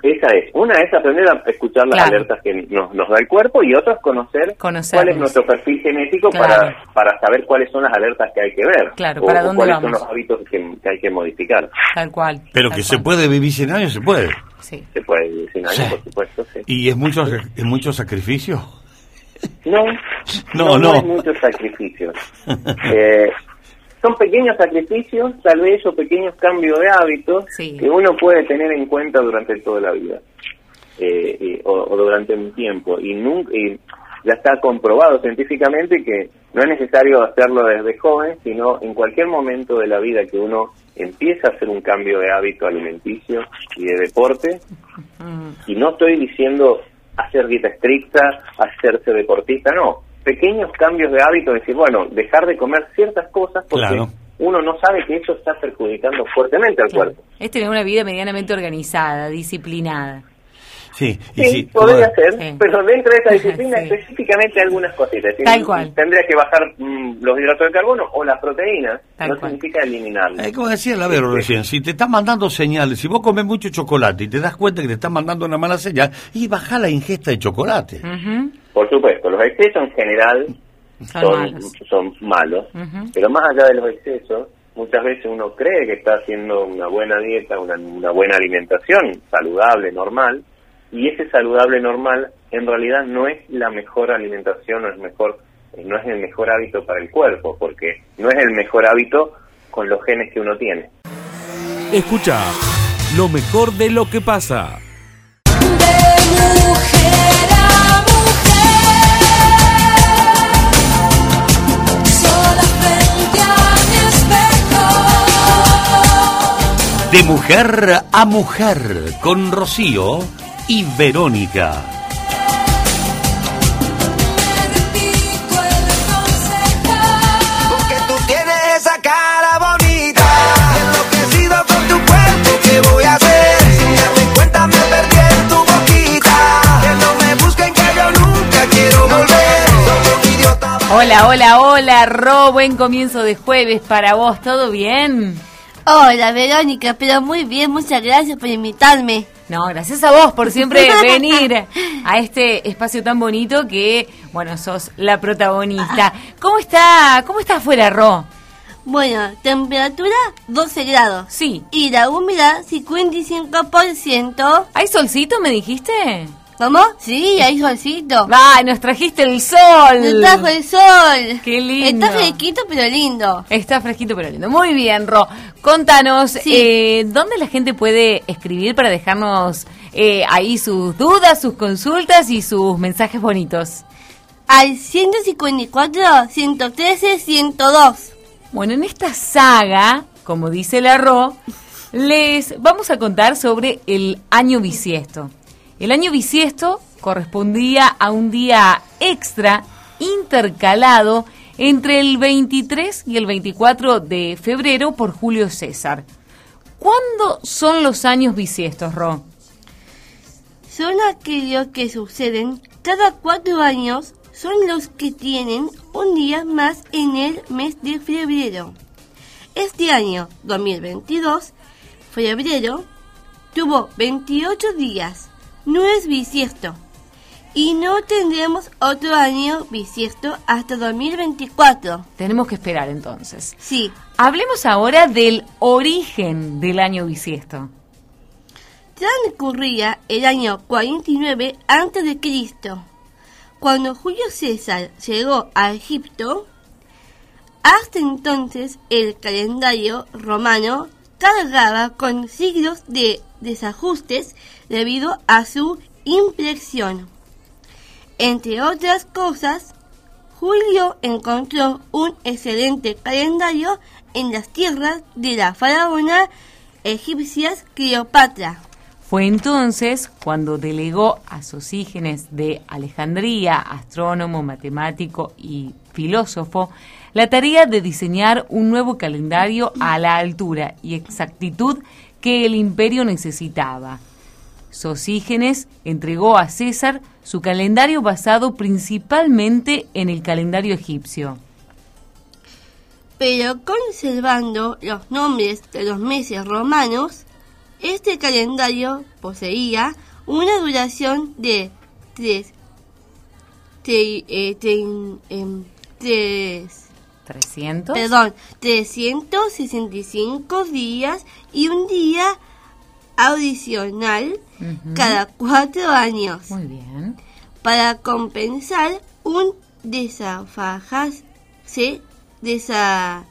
Esa es. Una es aprender a escuchar las alertas que nos, nos, da el cuerpo y otra es conocer cuál es nuestro perfil genético para, para saber cuáles son las alertas que hay que ver. Claro, para dónde cuáles son los hábitos que, hay que modificar. Tal cual. Pero que se puede vivir sin años, se puede. Sí. Se puede vivir sin años, por supuesto. Sí. ¿Y es mucho, es mucho sacrificio? No, no, no, hay muchos sacrificios. Eh, son pequeños sacrificios, tal vez, o pequeños cambios de hábitos que uno puede tener en cuenta durante toda la vida eh, o, durante un tiempo. Y, nunca, ya está comprobado científicamente que no es necesario hacerlo desde joven, sino en cualquier momento de la vida que uno empieza a hacer un cambio de hábito alimenticio y de deporte. Y no estoy diciendo hacer dieta estricta, hacerse deportista, no. Pequeños cambios de hábito, decir, bueno, dejar de comer ciertas cosas porque uno no sabe que eso está perjudicando fuertemente al cuerpo. Es tener una vida medianamente organizada, disciplinada. Sí, sí, podría ser, pero dentro de esta disciplina específicamente algunas cositas. Tal cual. Tendría que bajar mm, los hidratos de carbono o las proteínas, no significa eliminarlas. Es como decía la Vero recién, si te están mandando señales, si vos comes mucho chocolate y te das cuenta que te están mandando una mala señal, y baja la ingesta de chocolate. Por supuesto, los excesos en general son, malos, pero más allá de los excesos, muchas veces uno cree que está haciendo una buena dieta, una, una buena alimentación saludable, normal, y ese saludable normal en realidad no es la mejor alimentación, no es mejor no es el mejor hábito para el cuerpo, porque no es el mejor hábito con los genes que uno tiene. Escucha lo mejor de lo que pasa. De mujer a mujer con Rocío y Verónica. Porque tú tienes esa cara bonita, enloquecido con tu cuerpo, ¿qué voy a hacer? Si me doy cuenta me perdí en tu boquita, que no me busquen que yo nunca quiero volver, soy un idiota. Hola, hola, hola, Ro, buen comienzo de jueves para vos, ¿todo bien? Hola, Verónica, pero muy bien, muchas gracias por invitarme. No, gracias a vos por siempre venir a este espacio tan bonito que, bueno, sos la protagonista. ¿Cómo está, cómo está afuera, Ro? Bueno, temperatura 12 grados. Sí. Y la humedad 55%. ¿Hay solcito, me dijiste? ¿Cómo? Sí, hay solcito. ¡Ay, nos trajiste el sol! Nos trajo el sol. ¡Qué lindo! Está fresquito pero lindo. Está fresquito pero lindo. Muy bien, Ro. Contanos, eh, ¿dónde la gente puede escribir para dejarnos eh, ahí sus dudas, sus consultas y sus mensajes bonitos? Al 154, 113, 102. Bueno, en esta saga, como dice la Ro, les vamos a contar sobre el año bisiesto. El año bisiesto correspondía a un día extra intercalado entre el 23 y el 24 de febrero por Julio César. ¿Cuándo son los años bisiestos, Ro? Son aquellos que suceden cada cuatro años, son los que tienen un día más en el mes de febrero. Este año, 2022, febrero, tuvo 28 días no es bisiesto. Y no tendremos otro año bisiesto hasta 2024. Tenemos que esperar entonces. Sí. Hablemos ahora del origen del año bisiesto. Transcurría el año 49 a.C. Cuando Julio César llegó a Egipto, hasta entonces el calendario romano cargaba con siglos de desajustes debido a su impresión. Entre otras cosas, Julio encontró un excelente calendario en las tierras de la faraona egipcia Cleopatra. Fue entonces cuando delegó a Sosígenes de Alejandría, astrónomo, matemático y filósofo, la tarea de diseñar un nuevo calendario a la altura y exactitud que el imperio necesitaba. Sosígenes entregó a César su calendario basado principalmente en el calendario egipcio. Pero conservando los nombres de los meses romanos, este calendario poseía una duración de tres, eh, em, tres, 300. Perdón, 365 días y un día adicional cada cuatro años. Muy bien. Para compensar un desfajase, desa,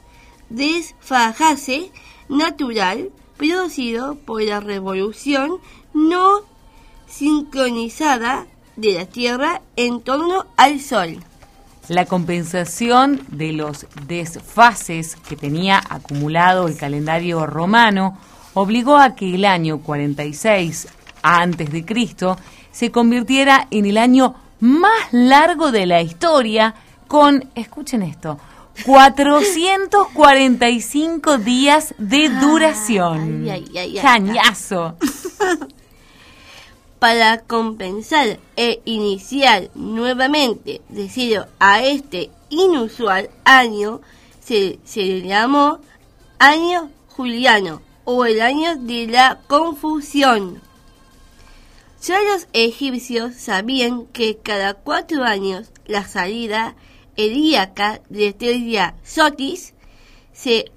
desfajase natural producido por la revolución no sincronizada de la Tierra en torno al Sol. La compensación de los desfases que tenía acumulado el calendario romano obligó a que el año 46 antes de Cristo se convirtiera en el año más largo de la historia con, escuchen esto, 445 días de duración. Cañazo. Para compensar e iniciar nuevamente decido a este inusual año, se, se le llamó año juliano o el año de la confusión. Ya los egipcios sabían que cada cuatro años la salida helíaca de estrella Sotis se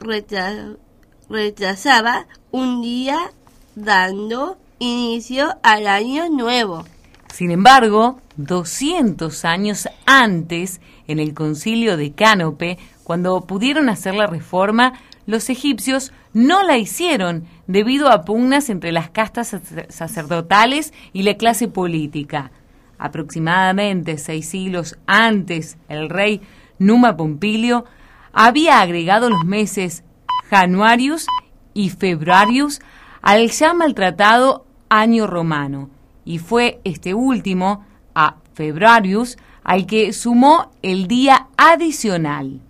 retrasaba un día dando inicio al año nuevo. Sin embargo, 200 años antes, en el concilio de Cánope, cuando pudieron hacer la reforma, los egipcios no la hicieron debido a pugnas entre las castas sacerdotales y la clase política. Aproximadamente seis siglos antes, el rey Numa Pompilio había agregado los meses Januarius y Februarius al ya maltratado año romano, y fue este último, a Februarius, al que sumó el día adicional.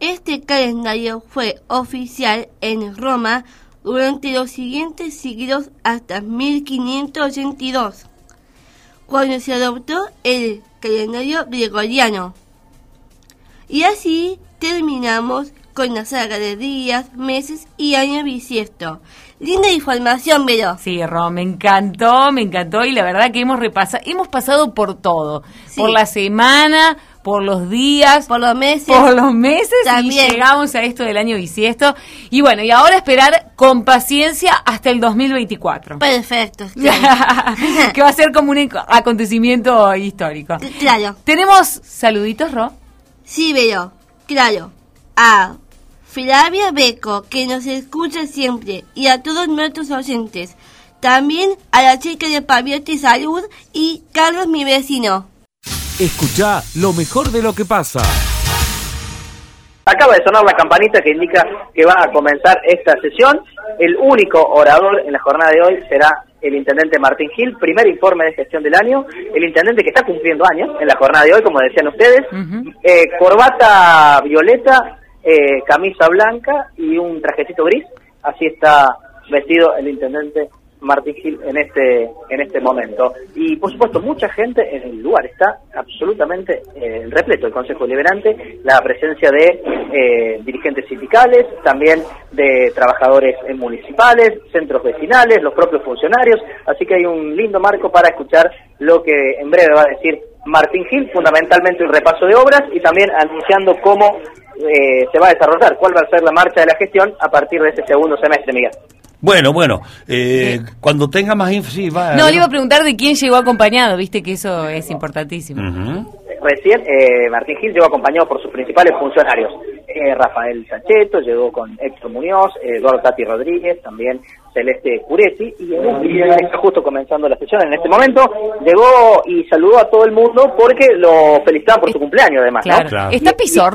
Este calendario fue oficial en Roma durante los siguientes siglos hasta 1582, cuando se adoptó el calendario gregoriano. Y así terminamos con la saga de días, meses y años bisiesto. Linda información, Vero. Sí, Ro, me encantó, me encantó y la verdad que hemos repasado, hemos pasado por todo, por la semana, por los días, por los meses, por los meses También. y llegamos a esto del año bisiesto. Y bueno, y ahora esperar con paciencia hasta el 2024. Perfecto. que va a ser como un acontecimiento histórico. Claro. ¿Tenemos saluditos, Ro? Sí, veo. Claro. A Flavia Beco, que nos escucha siempre, y a todos nuestros oyentes. También a la chica de Paviotti Salud y Carlos, mi vecino. Escucha lo mejor de lo que pasa. Acaba de sonar la campanita que indica que va a comenzar esta sesión. El único orador en la jornada de hoy será el intendente Martín Gil, primer informe de gestión del año, el intendente que está cumpliendo años en la jornada de hoy, como decían ustedes, eh, corbata violeta, eh, camisa blanca y un trajecito gris, así está vestido el intendente Martín Gil en este en este momento. Y por supuesto, mucha gente en el lugar está absolutamente eh, repleto. El Consejo Liberante, la presencia de eh, dirigentes sindicales, también de trabajadores municipales, centros vecinales, los propios funcionarios, así que hay un lindo marco para escuchar lo que en breve va a decir Martín Gil, fundamentalmente un repaso de obras y también anunciando cómo eh, se va a desarrollar, cuál va a ser la marcha de la gestión a partir de este segundo semestre, Miguel. Bueno, bueno, eh, cuando tenga más info, sí, va. No, le iba a preguntar de quién llegó acompañado, viste que eso es importantísimo. Recién eh, Martín Gil llegó acompañado por sus principales funcionarios. Eh, Rafael Sancheto llegó con Héctor Muñoz, Eduardo Tati Rodríguez, también Celeste Curetti, y, está justo comenzando la sesión en este momento. Llegó y saludó a todo el mundo porque lo felicitaban por su cumpleaños, además. Claro. ¿Está Pizor,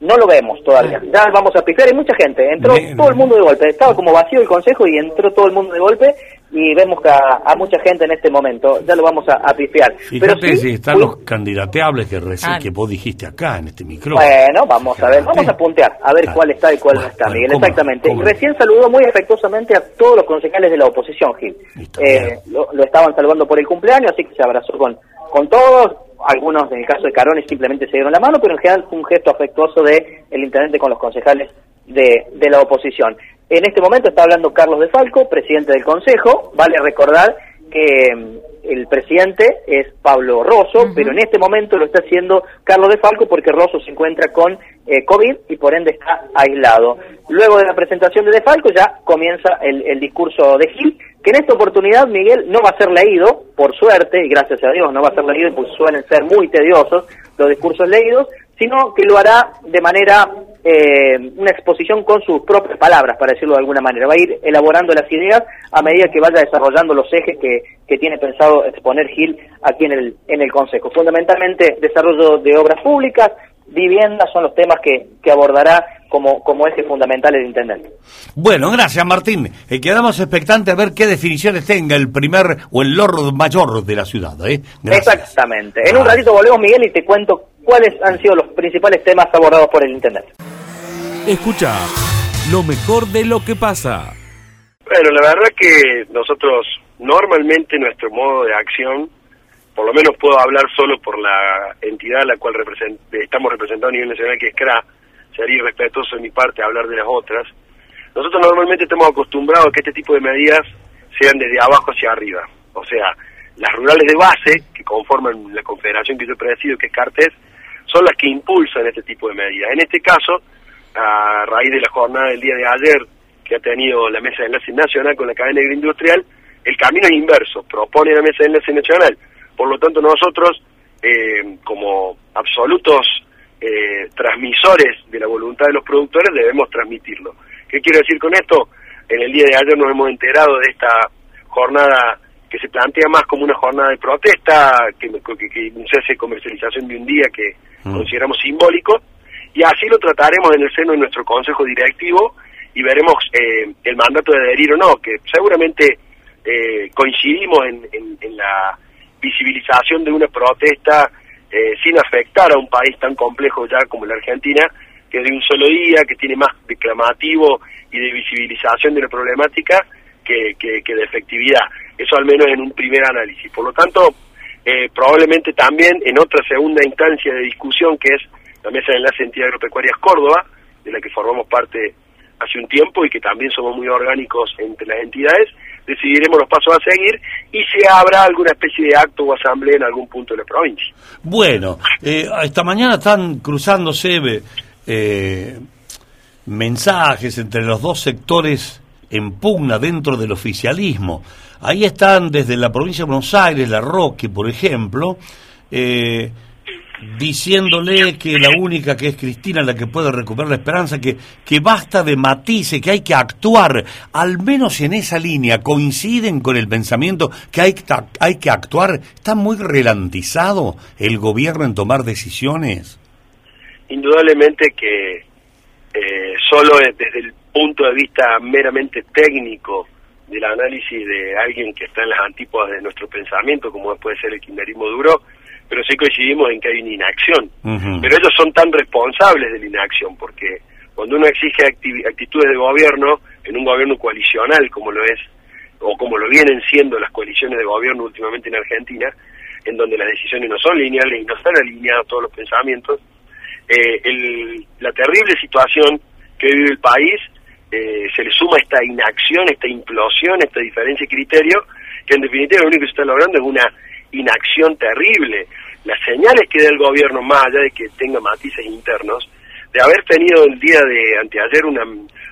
no? Lo vemos todavía. Ya vamos a pifiar. Hay mucha gente. Entró todo el mundo de golpe. Estaba como vacío el consejo y entró todo el mundo de golpe. Y vemos que a, mucha gente en este momento. Ya lo vamos a, a pifiar. Pero sí, están los candidateables que recién ah. que vos dijiste acá en este micrófono. Bueno, vamos a ver. Vamos a puntear. A ver cuál está y cuál no está, Miguel. Exactamente. Recién saludó muy afectuosamente a todos los concejales de la oposición, Gil. Eh, lo, lo estaban saludando por el cumpleaños, así que se abrazó con, con todos algunos, en el caso de Carones, simplemente se dieron la mano, pero en general fue un gesto afectuoso de el intendente con los concejales de, de la oposición. En este momento está hablando Carlos de Falco, presidente del Consejo. Vale recordar que mm, el presidente es Pablo Rosso, pero en este momento lo está haciendo Carlos de Falco porque Rosso se encuentra con eh, COVID y por ende está aislado. Luego de la presentación de De Falco ya comienza el, el discurso de Gil, que en esta oportunidad, Miguel, no va a ser leído, por suerte, y gracias a Dios no va a ser leído, pues suelen ser muy tediosos los discursos leídos, sino que lo hará de manera, eh, una exposición con sus propias palabras, para decirlo de alguna manera. Va a ir elaborando las ideas a medida que vaya desarrollando los ejes que, que tiene pensado exponer Gil aquí en el, en el Consejo. Fundamentalmente, desarrollo de obras públicas, vivienda son los temas que, que abordará como, como eje fundamental el intendente. Bueno, gracias Martín. Eh, quedamos expectantes a ver qué definiciones tenga el primer o el Lord Mayor de la ciudad. ¿eh? Exactamente. En un ratito volvemos, Miguel, y te cuento cuáles han sido los principales temas abordados por el intendente. Escucha lo mejor de lo que pasa. Bueno, la verdad que nosotros normalmente nuestro modo de acción por lo menos puedo hablar solo por la entidad a la cual estamos representados a nivel nacional, que es CRA, sería irrespetuoso de mi parte hablar de las otras. Nosotros normalmente estamos acostumbrados a que este tipo de medidas sean desde abajo hacia arriba. O sea, las rurales de base, que conforman la confederación que yo presido, que es Cartes, son las que impulsan este tipo de medidas. En este caso, a raíz de la jornada del día de ayer que ha tenido la Mesa de Enlace Nacional con la cadena agroindustrial, el camino es inverso. Propone la Mesa de Enlace Nacional por lo tanto, nosotros, eh, como absolutos eh, transmisores de la voluntad de los productores, debemos transmitirlo. ¿Qué quiero decir con esto? En el día de ayer nos hemos enterado de esta jornada que se plantea más como una jornada de protesta, que, que, que se hace comercialización de un día que mm. consideramos simbólico, y así lo trataremos en el seno de nuestro consejo directivo y veremos eh, el mandato de adherir o no, que seguramente coincidimos en la visibilización de una protesta eh, sin afectar a un país tan complejo ya como la Argentina, que de un solo día, que tiene más declamativo y de visibilización de la problemática que, de efectividad. Eso al menos en un primer análisis. Por lo tanto, eh, probablemente también en otra segunda instancia de discusión, que es la Mesa de Enlace de Entidades Agropecuarias Córdoba, de la que formamos parte hace un tiempo y que también somos muy orgánicos entre las entidades, decidiremos los pasos a seguir y si habrá alguna especie de acto o asamblea en algún punto de la provincia. Bueno, eh, esta mañana están cruzándose eh, mensajes entre los dos sectores en pugna dentro del oficialismo. Ahí están desde la provincia de Buenos Aires, La Roque, por ejemplo, eh, diciéndole que la única que es Cristina la que puede recuperar la esperanza, que, que basta de matices, que hay que actuar, al menos en esa línea, coinciden con el pensamiento que hay, hay que actuar, ¿está muy relantizado el gobierno en tomar decisiones? Indudablemente que eh, solo desde el punto de vista meramente técnico del análisis de alguien que está en las antípodas de nuestro pensamiento, como puede ser el kirchnerismo duro, pero sí coincidimos en que hay una inacción. Pero ellos son tan responsables de la inacción, porque cuando uno exige actitudes de gobierno, en un gobierno coalicional como lo es, o como lo vienen siendo las coaliciones de gobierno últimamente en Argentina, en donde las decisiones no son lineales y no están alineados todos los pensamientos, eh, el, la terrible situación que vive el país eh, se le suma esta inacción, esta implosión, esta diferencia de criterio, que en definitiva lo único que se está logrando es una inacción terrible. Las señales que da el gobierno, más allá de que tenga matices internos, de haber tenido el día de anteayer una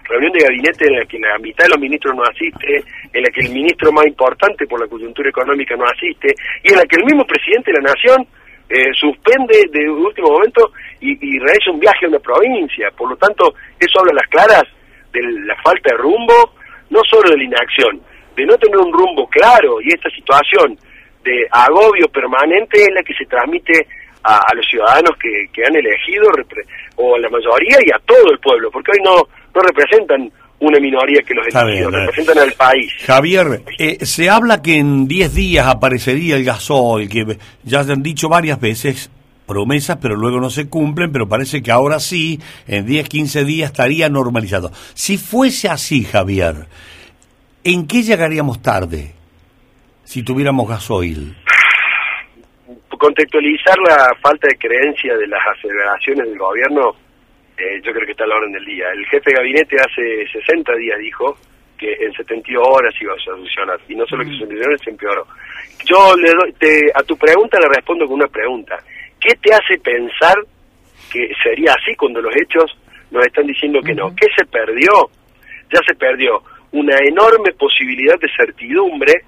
reunión de gabinete en la que la mitad de los ministros no asiste, en la que el ministro más importante por la coyuntura económica no asiste, y en la que el mismo presidente de la Nación eh, suspende de último momento y, y, realiza un viaje a una provincia. Por lo tanto, eso habla a las claras de la falta de rumbo, no solo de la inacción, de no tener un rumbo claro, y esta situación de agobio permanente es la que se transmite a, los ciudadanos que, que han elegido, o a la mayoría y a todo el pueblo, porque hoy no, no representan una minoría que los eligió, representan al país. Javier, eh, se habla que en 10 días aparecería el gasoil, que ya han dicho varias veces promesas, pero luego no se cumplen, pero parece que ahora sí, en 10, 15 días estaría normalizado. Si fuese así, Javier, ¿en qué llegaríamos tarde si tuviéramos gasoil? Contextualizar la falta de creencia de las aceleraciones del gobierno eh, yo creo que está a la orden del día. El jefe de gabinete hace 60 días dijo que en 72 horas iba a solucionar, y no solo que se solucionó, se empeoró. Yo le doy, te, a tu pregunta le respondo con una pregunta. ¿Qué te hace pensar que sería así cuando los hechos nos están diciendo que no? ¿Qué se perdió? Ya se perdió una enorme posibilidad de certidumbre,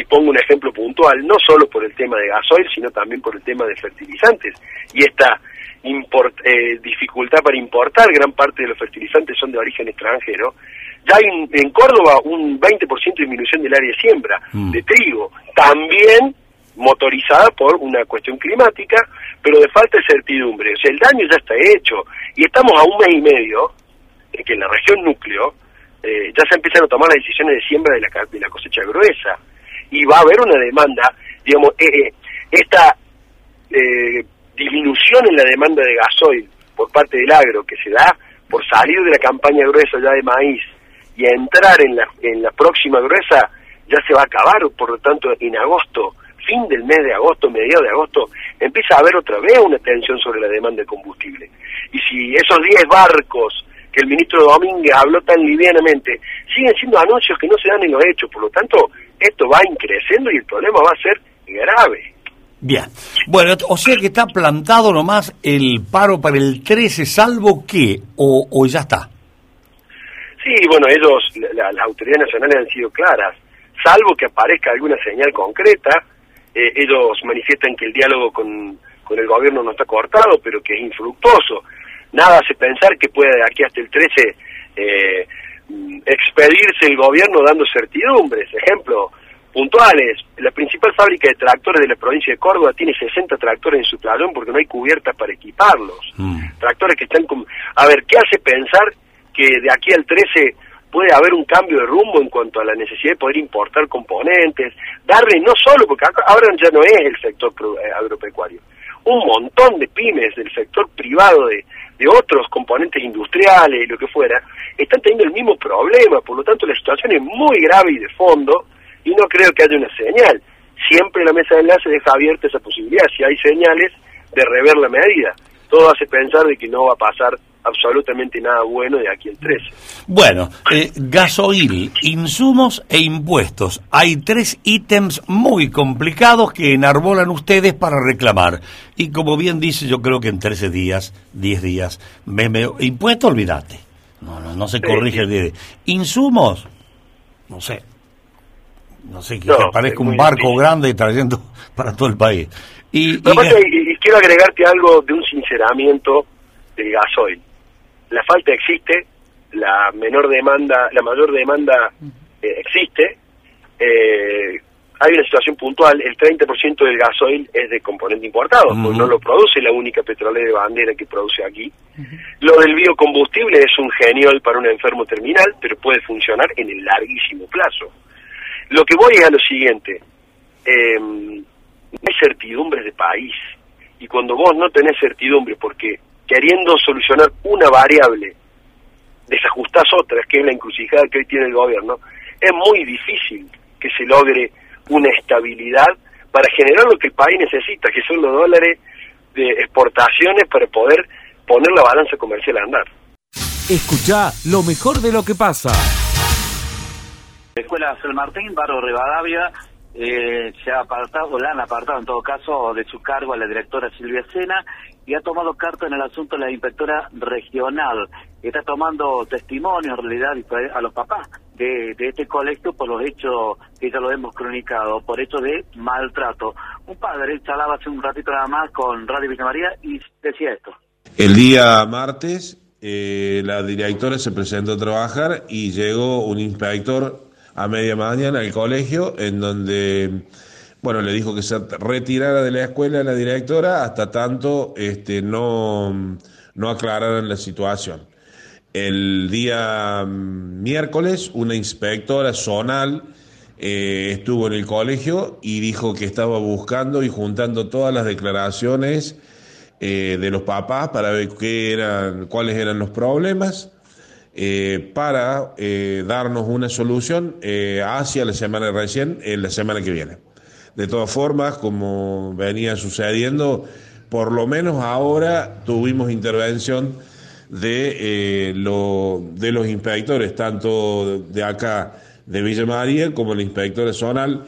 y pongo un ejemplo puntual, no solo por el tema de gasoil, sino también por el tema de fertilizantes. Y esta import, eh, dificultad para importar, gran parte de los fertilizantes son de origen extranjero. Ya hay en Córdoba un 20% de disminución del área de siembra mm. de trigo, también motorizada por una cuestión climática, pero de falta de certidumbre. O sea, el daño ya está hecho y estamos a un mes y medio en que en la región núcleo eh, ya se empiezan a tomar las decisiones de siembra de la, de la cosecha gruesa y va a haber una demanda, digamos, eh, eh esta eh, disminución en la demanda de gasoil por parte del agro que se da por salir de la campaña gruesa ya de maíz y entrar en la, en la próxima gruesa ya se va a acabar, por lo tanto en agosto, fin del mes de agosto, mediados de agosto, empieza a haber otra vez una tensión sobre la demanda de combustible. Y si esos 10 barcos que el ministro Domínguez habló tan livianamente, siguen siendo anuncios que no se dan en los hechos, por lo tanto, esto va increciendo y el problema va a ser grave. Bien. Bueno, o sea que está plantado nomás el paro para el 13, salvo que, o, o ya está. Sí, bueno, ellos, las autoridades nacionales han sido claras, salvo que aparezca alguna señal concreta, eh, ellos manifiestan que el diálogo con, con el gobierno no está cortado, pero que es infructuoso. Nada hace pensar que puede de aquí hasta el 13 eh, expedirse el gobierno dando certidumbres. Ejemplo, puntuales. La principal fábrica de tractores de la provincia de Córdoba tiene 60 tractores en su playón porque no hay cubiertas para equiparlos. Mm. Tractores que están... Como... A ver, ¿qué hace pensar que de aquí al 13 puede haber un cambio de rumbo en cuanto a la necesidad de poder importar componentes, darle no solo, porque ahora ya no es el sector eh, agropecuario, un montón de pymes del sector privado de, de otros componentes industriales y lo que fuera, están teniendo el mismo problema, por lo tanto la situación es muy grave y de fondo, y no creo que haya una señal. Siempre la mesa de enlace deja abierta esa posibilidad, si hay señales, de rever la medida. Todo hace pensar de que no va a pasar absolutamente nada bueno de aquí al 13. Bueno, eh, gasoil, insumos e impuestos. Hay tres ítems muy complicados que enarbolan ustedes para reclamar. Y como bien dice, yo creo que en 13 días, 10 días, me, me, impuesto, olvídate. No, no, no se corrige el Insumos, no sé, no sé, que parezca un barco grande trayendo para todo el país. Y, y, quiero agregarte algo de un sinceramiento del gasoil. La falta existe, la menor demanda, la mayor demanda eh, existe. Eh, hay una situación puntual, el 30% del gasoil es de componente importado, pues no lo produce la única petrolera de bandera que produce aquí. Lo del biocombustible es un genial para un enfermo terminal, pero puede funcionar en el larguísimo plazo. Lo que voy es a lo siguiente, eh, hay certidumbres de país, y cuando vos no tenés certidumbre, porque queriendo solucionar una variable, desajustás otras, que es la encrucijada que hoy tiene el gobierno, es muy difícil que se logre una estabilidad para generar lo que el país necesita, que son los dólares de exportaciones para poder poner la balanza comercial a andar. Escucha lo mejor de lo que pasa. Escuela San Martín, Barrio Rivadavia, eh, se ha apartado, la han apartado en todo caso de su cargo a la directora Silvia Sena y ha tomado carta en el asunto la inspectora regional. Está tomando testimonio en realidad a los papás de, este colegio por los hechos que ya lo hemos cronicado, por hechos de maltrato. Un padre charlaba hace un ratito nada más con Radio Villa María y decía esto. El día martes eh, la directora se presentó a trabajar y llegó un inspector a media mañana al colegio en donde bueno, le dijo que se retirara de la escuela la directora hasta tanto este, no, no aclararan la situación. El día mm, miércoles, una inspectora zonal eh, estuvo en el colegio y dijo que estaba buscando y juntando todas las declaraciones eh, de los papás para ver qué eran, cuáles eran los problemas, eh, para darnos una solución hacia la semana recién, en la semana que viene. De todas formas, como venía sucediendo, por lo menos ahora tuvimos intervención de, eh, de los inspectores, tanto de acá de Villa María como el inspector zonal.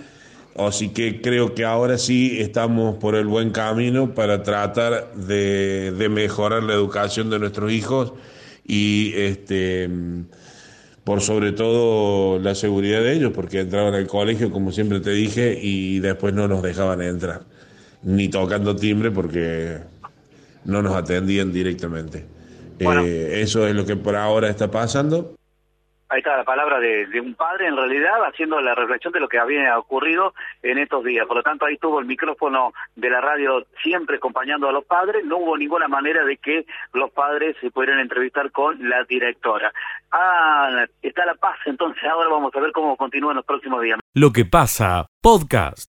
Así que creo que ahora sí estamos por el buen camino para tratar de mejorar la educación de nuestros hijos y este por sobre todo la seguridad de ellos, porque entraban al colegio, como siempre te dije, y después no nos dejaban entrar, ni tocando timbre porque no nos atendían directamente. Eh, eso es lo que por ahora está pasando. Ahí está la palabra de, un padre, en realidad, haciendo la reflexión de lo que había ocurrido en estos días. Por lo tanto, ahí tuvo el micrófono de la radio siempre acompañando a los padres. No hubo ninguna manera de que los padres se pudieran entrevistar con la directora. Ah, está la paz, entonces ahora vamos a ver cómo continúa en los próximos días. Lo que pasa, podcast.